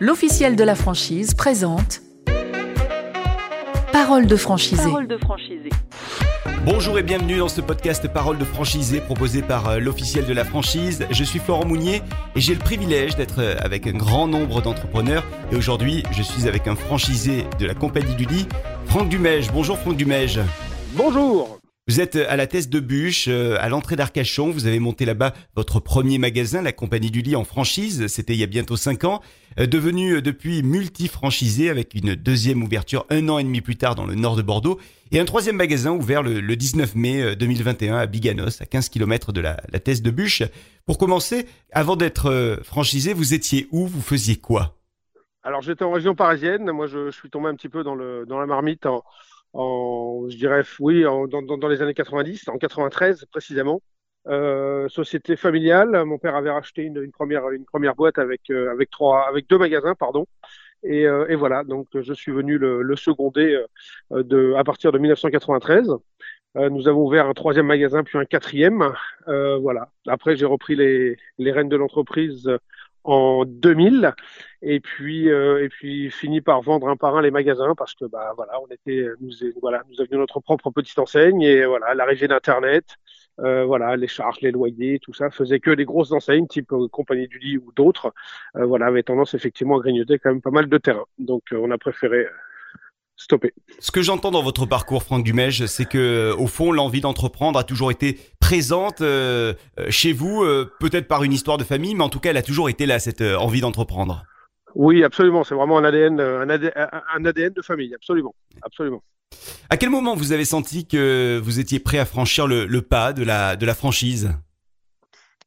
l'officiel de la franchise présente Parole de franchisé. Parole de franchisé. Bonjour et bienvenue dans ce podcast Parole de franchisé proposé par euh, l'officiel de la franchise. Je suis Florent Mounier et j'ai le privilège d'être euh, avec un grand nombre d'entrepreneurs. Et aujourd'hui, je suis avec un franchisé de la compagnie du lit, Franck Dumège. Bonjour Franck Dumège. Bonjour Vous êtes à la Thèse de Bûche, euh, à l'entrée d'Arcachon. Vous avez monté là-bas votre premier magasin, la compagnie du lit en franchise. C'était il y a bientôt cinq ans. Euh, Devenu euh, depuis multi-franchisé avec une deuxième ouverture un an et demi plus tard dans le nord de Bordeaux. Et un troisième magasin ouvert le, le 19 mai euh, 2021 à Biganos, à 15 km de la, la Thèse de Bûche. Pour commencer, avant d'être euh, franchisé, vous étiez où? Vous faisiez quoi? Alors j'étais en région parisienne, moi je, suis tombé un petit peu dans, le, dans la marmite en, je dirais, oui, dans, dans les années 90, en 93 précisément. Euh, société familiale, mon père avait racheté une, une première, une première boîte avec, euh, avec, trois, avec deux magasins, pardon. Et, euh, et voilà, donc je suis venu le, le seconder euh, de, à partir de 1993. Euh, nous avons ouvert un troisième magasin, puis un quatrième. Euh, voilà. Après, j'ai repris les, les rênes de l'entreprise en 2000 et puis euh, et puis fini par vendre un par un les magasins parce que bah voilà on était nous voilà nous avions notre propre petite enseigne et voilà l'arrivée d'internet euh, voilà les charges les loyers tout ça. Faisait que les grosses enseignes type euh, compagnie du lit ou d'autres. Euh, voilà avaient tendance effectivement à grignoter quand même pas mal de terrain. Donc on a préféré stopper. Ce que j'entends dans votre parcours, Franck Dumège, c'est que, au fond, l'envie d'entreprendre a toujours été présente chez vous, peut-être par une histoire de famille, mais en tout cas, elle a toujours été là, cette envie d'entreprendre. oui absolument. C'est vraiment un ADN un ADN, un ADN de famille. Absolument. Absolument À quel moment vous avez senti que vous étiez prêt à franchir le, pas de la, franchise?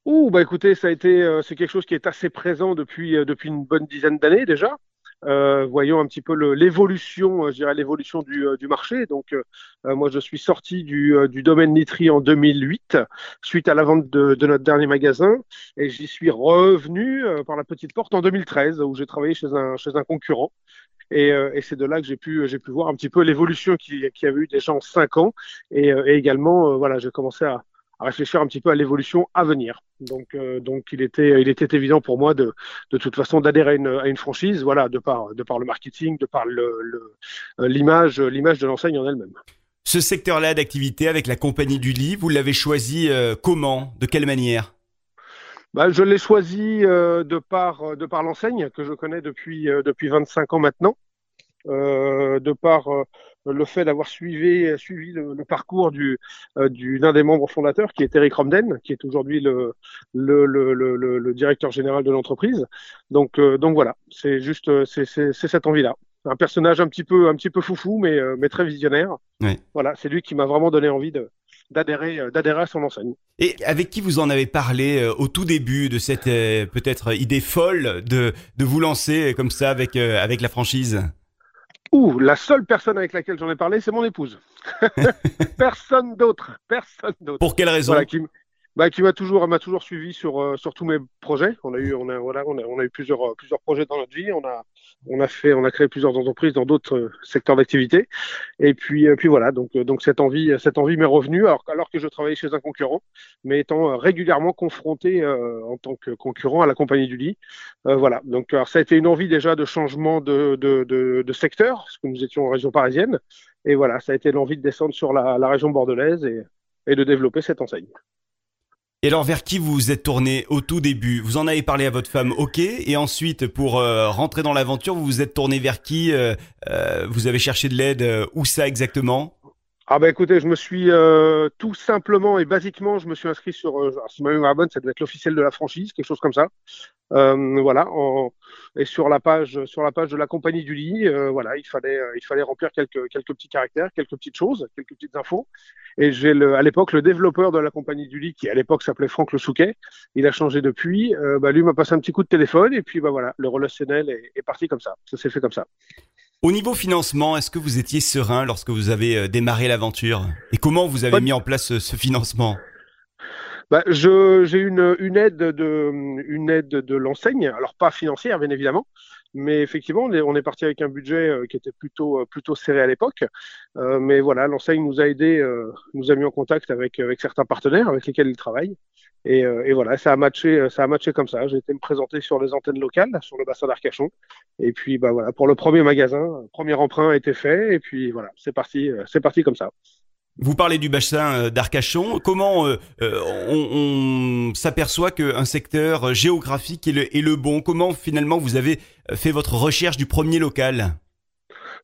Ouh, bah écoutez, ça a été, euh, c'est quelque chose qui est assez présent depuis, euh, depuis une bonne dizaine d'années déjà. Euh, voyons un petit peu l'évolution, euh, je dirais l'évolution du, euh, du marché. Donc, euh, euh, moi, je suis sorti du, du domaine literie en 2008, suite à la vente de, de notre dernier magasin, et j'y suis revenu par la petite porte en 2013, où j'ai travaillé chez un, chez un concurrent. Et, et c'est de là que j'ai pu, j'ai pu voir un petit peu l'évolution qui, qui avait eu déjà en cinq ans, et, et également, voilà, j'ai commencé à à réfléchir un petit peu à l'évolution à venir. Donc, euh, donc il était, il était évident pour moi de, de toute façon d'adhérer à une, à une franchise, voilà, de par, de par le marketing, de par le, le- euh, l'image, l'image de l'enseigne en elle-même. Ce secteur-là d'activité avec la compagnie du lit, vous l'avez choisi euh, comment De quelle manière? Bah, je l'ai choisi euh, de par, de par l'enseigne que je connais depuis, depuis 25 ans maintenant. Euh, de par euh, le fait d'avoir suivi, suivi le, le parcours du, euh, du l'un des membres fondateurs, qui est Eric Romden, qui est aujourd'hui le, le, le, le, le- le directeur général de l'entreprise. Donc, euh, donc voilà, c'est juste, euh, c'est, cette envie-là. Un personnage un petit peu, un petit peu foufou, mais, mais très visionnaire. Voilà, c'est lui qui m'a vraiment donné envie de, d'adhérer, d'adhérer à son enseigne. Et avec qui vous en avez parlé au tout début de cette peut-être idée folle de, de vous lancer comme ça avec, avec la franchise? Ouh, la seule personne avec laquelle j'en ai parlé, c'est mon épouse. personne d'autre, personne d'autre. Pour quelle raison? Voilà, qui, m- bah, qui m'a toujours, m'a toujours suivi sur, euh, sur tous mes projets. On a eu, on a, voilà, on a, on a eu plusieurs, euh, plusieurs projets dans notre vie. On a, on a fait, on a créé plusieurs entreprises dans d'autres euh, secteurs d'activité. Et puis, puis voilà. Donc, donc cette envie, cette envie m'est revenue alors, alors que je travaillais chez un concurrent, mais étant régulièrement confronté euh, en tant que concurrent à la compagnie du lit. Euh, voilà. Donc, alors, ça a été une envie déjà de changement de, de, de, de secteur, parce que nous étions en région parisienne. Et voilà, ça a été l'envie de descendre sur la, la région bordelaise et, et de développer cette enseigne. Et alors vers qui vous vous êtes tourné au tout début? Vous en avez parlé à votre femme, ok. Et ensuite, pour euh, rentrer dans l'aventure, vous vous êtes tourné vers qui Euh, euh, Vous avez cherché de l'aide Où ça exactement? Ah bah écoutez, je me suis tout simplement et basiquement, je me suis inscrit sur, si ma mémoire bonne, ça doit être l'officiel de la franchise, quelque chose comme ça. Voilà, et sur la page, sur la page de la compagnie du lit, voilà, il fallait, il fallait remplir quelques, quelques petits caractères, quelques petites choses, quelques petites infos. Et j'ai à l'époque le développeur de la compagnie du lit, qui à l'époque s'appelait Franck Le Souquet, il a changé depuis. Euh, bah lui m'a passé un petit coup de téléphone et puis bah voilà, le relationnel est, est parti comme ça. Ça s'est fait comme ça. Au niveau financement, est-ce que vous étiez serein lorsque vous avez euh, démarré l'aventure? Et comment vous avez Pas- mis en place ce, ce financement? Bah, je, j'ai une, une aide de, une aide de l'enseigne, alors pas financière bien évidemment, mais effectivement on est, parti avec un budget euh, qui était plutôt, euh, plutôt serré à l'époque. Euh, mais voilà, l'enseigne nous a aidé, nous a mis en contact avec, avec certains partenaires avec lesquels il travaille. Et, et, voilà, ça a matché, ça a matché comme ça. J'ai été me présenter sur les antennes locales, sur le bassin d'Arcachon. Et puis bah voilà, pour le premier magasin, premier emprunt a été fait. Et puis voilà, c'est parti, c'est parti comme ça. Vous parlez du bassin euh, d'Arcachon. Comment euh, euh, on, s'aperçoit qu'un secteur géographique est le, bon? Comment finalement vous avez fait votre recherche du premier local?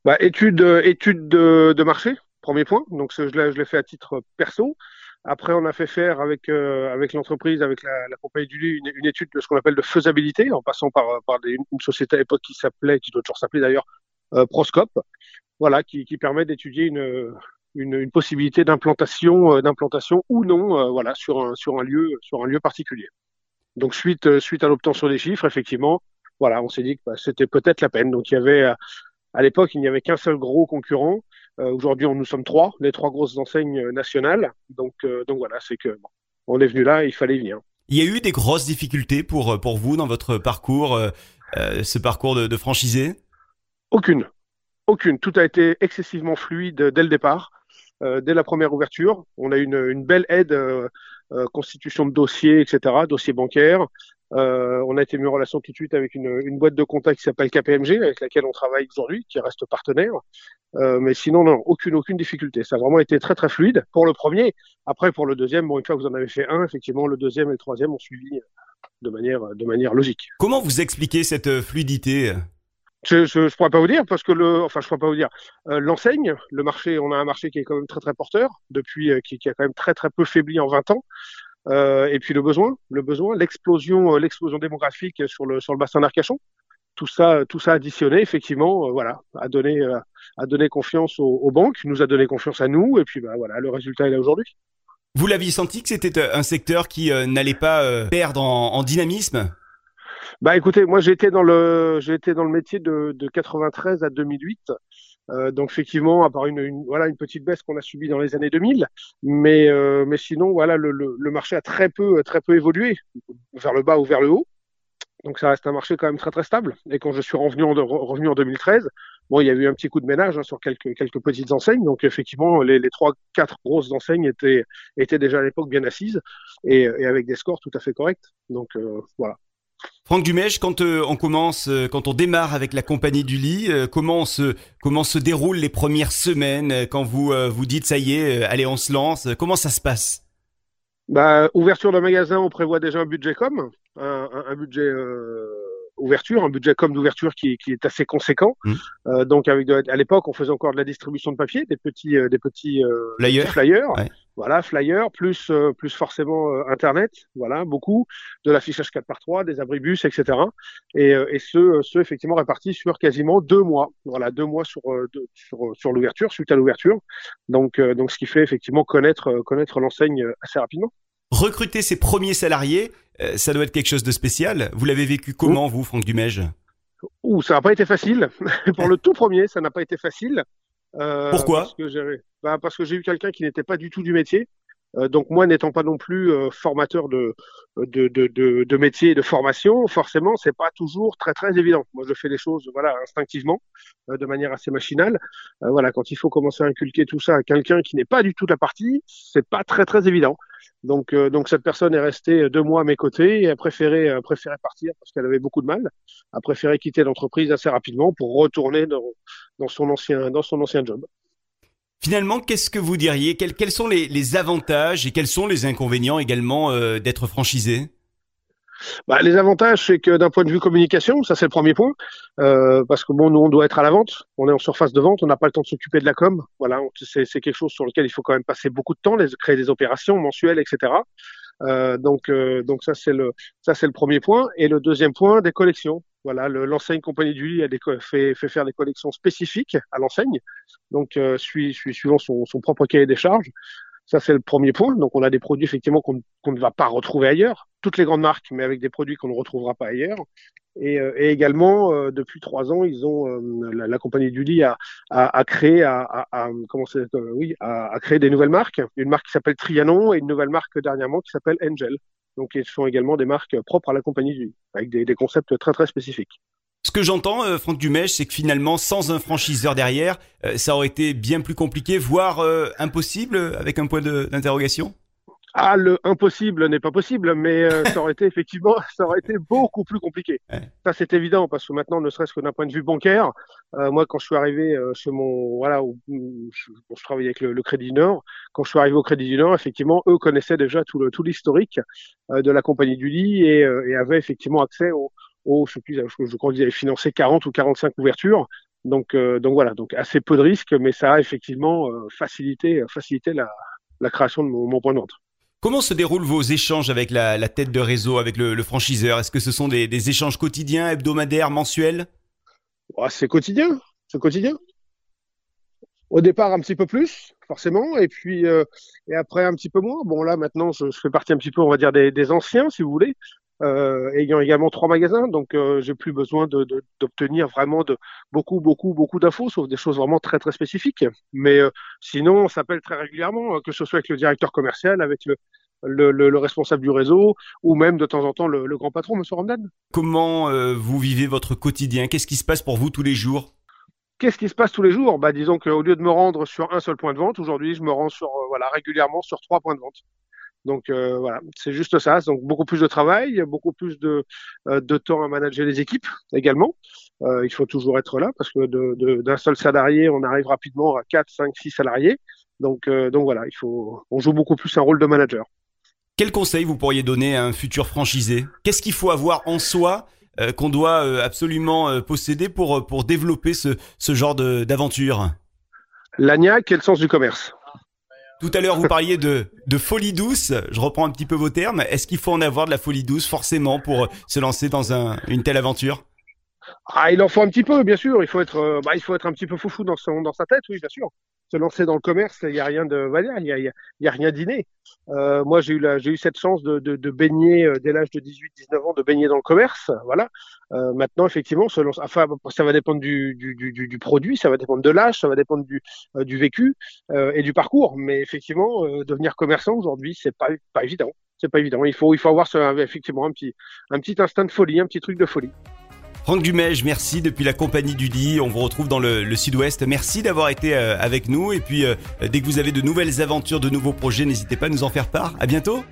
Bah, Étude, étude de, marché, premier point. Donc je l'ai fait à titre perso. Après, on a fait faire avec avec l'entreprise, avec la, compagnie du lit, une, étude de ce qu'on appelle de faisabilité, en passant par une société à l'époque qui s'appelait, qui doit toujours s'appeler d'ailleurs, euh, Proscope, voilà, qui permet d'étudier une une, une possibilité d'implantation, euh, d'implantation ou non, euh, voilà, sur un, sur un lieu, sur un lieu particulier. Donc suite, euh, suite à l'obtention des chiffres, effectivement, voilà, on s'est dit que bah, c'était peut-être la peine. Donc il y avait, à l'époque, il n'y avait qu'un seul gros concurrent. Euh, Aujourd'hui, nous sommes trois, les trois grosses enseignes nationales. Donc, euh, donc voilà, c'est que bon, on est venu là, il fallait venir. Il y a eu des grosses difficultés pour pour vous dans votre parcours, euh, ce parcours de, de franchisé? Aucune, aucune. Tout a été excessivement fluide dès le départ. Euh, dès la première ouverture. On a une, une belle aide, euh, euh, constitution de dossiers, etc., dossiers bancaires. on a été mis en relation tout de suite avec une, boîte de contact qui s'appelle KPMG, avec laquelle on travaille aujourd'hui, qui reste partenaire. mais sinon, non, aucune, aucune difficulté. Ça a vraiment été très, très fluide pour le premier. Après, pour le deuxième, bon, une fois que vous en avez fait un, effectivement, le deuxième et le troisième ont suivi de manière, de manière logique. Comment vous expliquez cette fluidité? Je, je pourrais pas vous dire parce que le, enfin, je pourrais pas vous dire. Euh, L'enseigne, le marché, on a un marché qui est quand même très très porteur depuis, euh, qui, qui, a quand même très très peu faibli en 20 ans. Euh, et puis le besoin, le besoin, l'explosion, l'explosion démographique sur le sur le bassin d'Arcachon. Tout ça, tout ça additionné, effectivement, voilà, a donné, a donné confiance aux, banques, nous a donné confiance à nous, et puis bah voilà, le résultat est là aujourd'hui. Vous l'aviez senti que c'était un secteur qui n'allait pas perdre en dynamisme? Bah écoutez, moi été dans le été dans le métier de, de 93 à 2008. Euh, donc effectivement, à part une, une, voilà une petite baisse qu'on a subie dans les années 2000, mais euh, mais sinon voilà le, le, le, marché a très peu très peu évolué vers le bas ou vers le haut. Donc ça reste un marché quand même très très stable. Et quand je suis revenu en, revenu en 2013, bon il y a eu un petit coup de ménage hein, sur quelques quelques petites enseignes. Donc effectivement les, les trois quatre grosses enseignes étaient étaient déjà à l'époque bien assises et, et, avec des scores tout à fait corrects. Donc euh, voilà. Franck Dumège, quand euh, on commence, euh, quand on démarre avec la compagnie du lit, euh, comment se comment se déroulent les premières semaines quand vous vous dites ça y est, allez on se lance, comment ça se passe? Bah ouverture d'un magasin, on prévoit déjà un budget com, un, budget ouverture, un budget comme d'ouverture qui, qui, est assez conséquent. Mmh. Euh, donc avec de, à l'époque, on faisait encore de la distribution de papier, des petits, euh, des petits euh, flyers, flyers. Ouais. Voilà, flyers plus euh, plus forcément euh, internet, voilà, beaucoup de l'affichage 4 par 3 des abribus, etc. Et, et ceux, ceux effectivement répartis sur quasiment deux mois, voilà, deux mois sur de, sur sur l'ouverture, suite à l'ouverture. Donc donc ce qui fait effectivement connaître connaître l'enseigne assez rapidement. Recruter ses premiers salariés, euh, ça doit être quelque chose de spécial. Vous l'avez vécu comment, vous, Franck Dumège? Ouh, ça n'a pas été facile. Pour le tout premier, ça n'a pas été facile. Euh, Pourquoi? Parce que j'ai bah, parce que j'ai eu quelqu'un qui n'était pas du tout du métier. Euh, donc moi, n'étant pas non plus euh, formateur de, de, de, de, de métier et de formation, forcément, c'est pas toujours très très évident. Moi, je fais les choses voilà instinctivement, euh, de manière assez machinale. Euh, voilà, quand il faut commencer à inculquer tout ça à quelqu'un qui n'est pas du tout la partie, c'est pas très très évident. Donc, euh, donc cette personne est restée deux mois à mes côtés et a préféré, a préféré partir parce qu'elle avait beaucoup de mal, a préféré quitter l'entreprise assez rapidement pour retourner dans, dans, son ancien, dans son ancien job. Finalement, qu'est-ce que vous diriez? Quels, quels, sont les, les, avantages et quels sont les inconvénients également euh, d'être franchisé? Bah, les avantages, c'est que d'un point de vue communication, ça c'est le premier point, euh, parce que bon, nous on doit être à la vente, on est en surface de vente, on n'a pas le temps de s'occuper de la com. Voilà, c'est quelque chose sur lequel il faut quand même passer beaucoup de temps, créer des opérations mensuelles, etc. Euh, donc, euh, donc ça c'est le ça c'est le premier point. Et le deuxième point, des collections. Voilà, l'enseigne Compagnie du Lit a fait, faire des collections spécifiques à l'enseigne, donc euh, suivant son, propre cahier des charges. Ça, c'est le premier point. Donc, on a des produits effectivement qu'on ne va pas retrouver ailleurs. Toutes les grandes marques, mais avec des produits qu'on ne retrouvera pas ailleurs. Et, euh, également, euh, depuis trois ans, la, compagnie du lit a, créé, a, créé des nouvelles marques. Une marque qui s'appelle Trianon et une nouvelle marque dernièrement qui s'appelle Angel. Donc, ils sont également des marques propres à la compagnie avec des, des concepts très très spécifiques. Ce que j'entends, euh, Franck Dumèche, c'est que finalement, sans un franchiseur derrière, euh, ça aurait été bien plus compliqué, voire euh, impossible, avec un point d'interrogation? Ah, le impossible n'est pas possible, mais ça aurait été effectivement, ça aurait été beaucoup plus compliqué. Ça, c'est évident parce que maintenant, ne serait-ce que d'un point de vue bancaire, moi, quand je suis arrivé chez mon, voilà, où, je, je, travaillais avec le, Crédit du Nord, quand je suis arrivé au Crédit du Nord, effectivement, eux connaissaient déjà tout le tout l'historique de la compagnie du lit et, et avaient effectivement accès au, oh, je, je crois qu'ils avaient financé 40 ou 45 ouvertures. Donc, euh, donc voilà, donc assez peu de risques, mais ça a effectivement euh, facilité, facilité la, la création de mon, mon, point de vente. Comment se déroulent vos échanges avec la, tête de réseau, avec le, franchiseur? Est-ce que ce sont des, échanges quotidiens, hebdomadaires, mensuels? Oh, C'est quotidien, c'est quotidien. Au départ, un petit peu plus, forcément, et puis euh, et après un petit peu moins. Bon, là maintenant, je, fais partie un petit peu, on va dire, des anciens, si vous voulez euh, ayant également trois magasins, donc euh, j'ai plus besoin d'obtenir de, vraiment de beaucoup, beaucoup, beaucoup d'infos, sauf des choses vraiment très, très spécifiques. Mais euh, sinon, on s'appelle très régulièrement, que ce soit avec le directeur commercial, avec le, le, le, le, responsable du réseau ou même de temps en temps le, le grand patron, Monsieur Ramdan. Comment euh, vous vivez votre quotidien? Qu'est-ce qui se passe pour vous tous les jours? Qu'est-ce qui se passe tous les jours? Bah, Disons qu'au lieu de me rendre sur un seul point de vente, aujourd'hui, je me rends sur, euh, voilà, régulièrement sur trois points de vente. Donc euh, voilà, c'est juste ça. Donc beaucoup plus de travail, beaucoup plus de, euh, de temps à manager les équipes également. Euh, il faut toujours être là parce que d'un de, seul salarié, on arrive rapidement à 4, 5, 6 salariés. Donc, euh, donc voilà, il faut, on joue beaucoup plus un rôle de manager. Quel conseil vous pourriez donner à un futur franchisé? Qu'est-ce qu'il faut avoir en soi qu'on doit absolument posséder pour, pour développer ce, ce genre d'aventure? L'agnac et le sens du commerce? Tout à l'heure, vous parliez de, folie douce. Je reprends un petit peu vos termes. Est-ce qu'il faut en avoir de la folie douce forcément pour se lancer dans un, une telle aventure? Ah, il en faut un petit peu, bien sûr. Il faut être, euh, bah, il faut être un petit peu foufou dans son, dans sa tête, oui, bien sûr. Se lancer dans le commerce, il y a rien de, voilà, il y a, rien d'inné. Euh, moi, j'ai eu cette chance de, baigner euh, dès l'âge de 18, 19 ans, de baigner dans le commerce, voilà. Euh, maintenant, effectivement, ça va dépendre du, du, du, du, produit, ça va dépendre de l'âge, ça va dépendre du, vécu et du parcours. Mais effectivement, devenir commerçant aujourd'hui, c'est pas, pas évident. C'est pas évident. Il faut, avoir effectivement un petit instinct de folie, un petit truc de folie. Franck Dumège, merci depuis la compagnie du lit. On vous retrouve dans le, le sud-ouest. Merci d'avoir été euh, avec nous. Et puis, euh, dès que vous avez de nouvelles aventures, de nouveaux projets, n'hésitez pas à nous en faire part. À bientôt.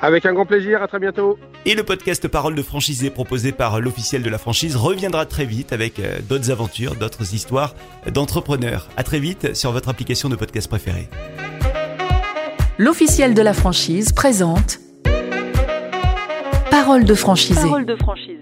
Avec un grand plaisir, à très bientôt. Et le podcast Parole de franchisé proposé par l'officiel de la franchise reviendra très vite avec euh, d'autres aventures, d'autres histoires d'entrepreneurs. À très vite sur votre application de podcast préférée. L'officiel de la franchise présente Parole de franchisé. Parole de franchisé.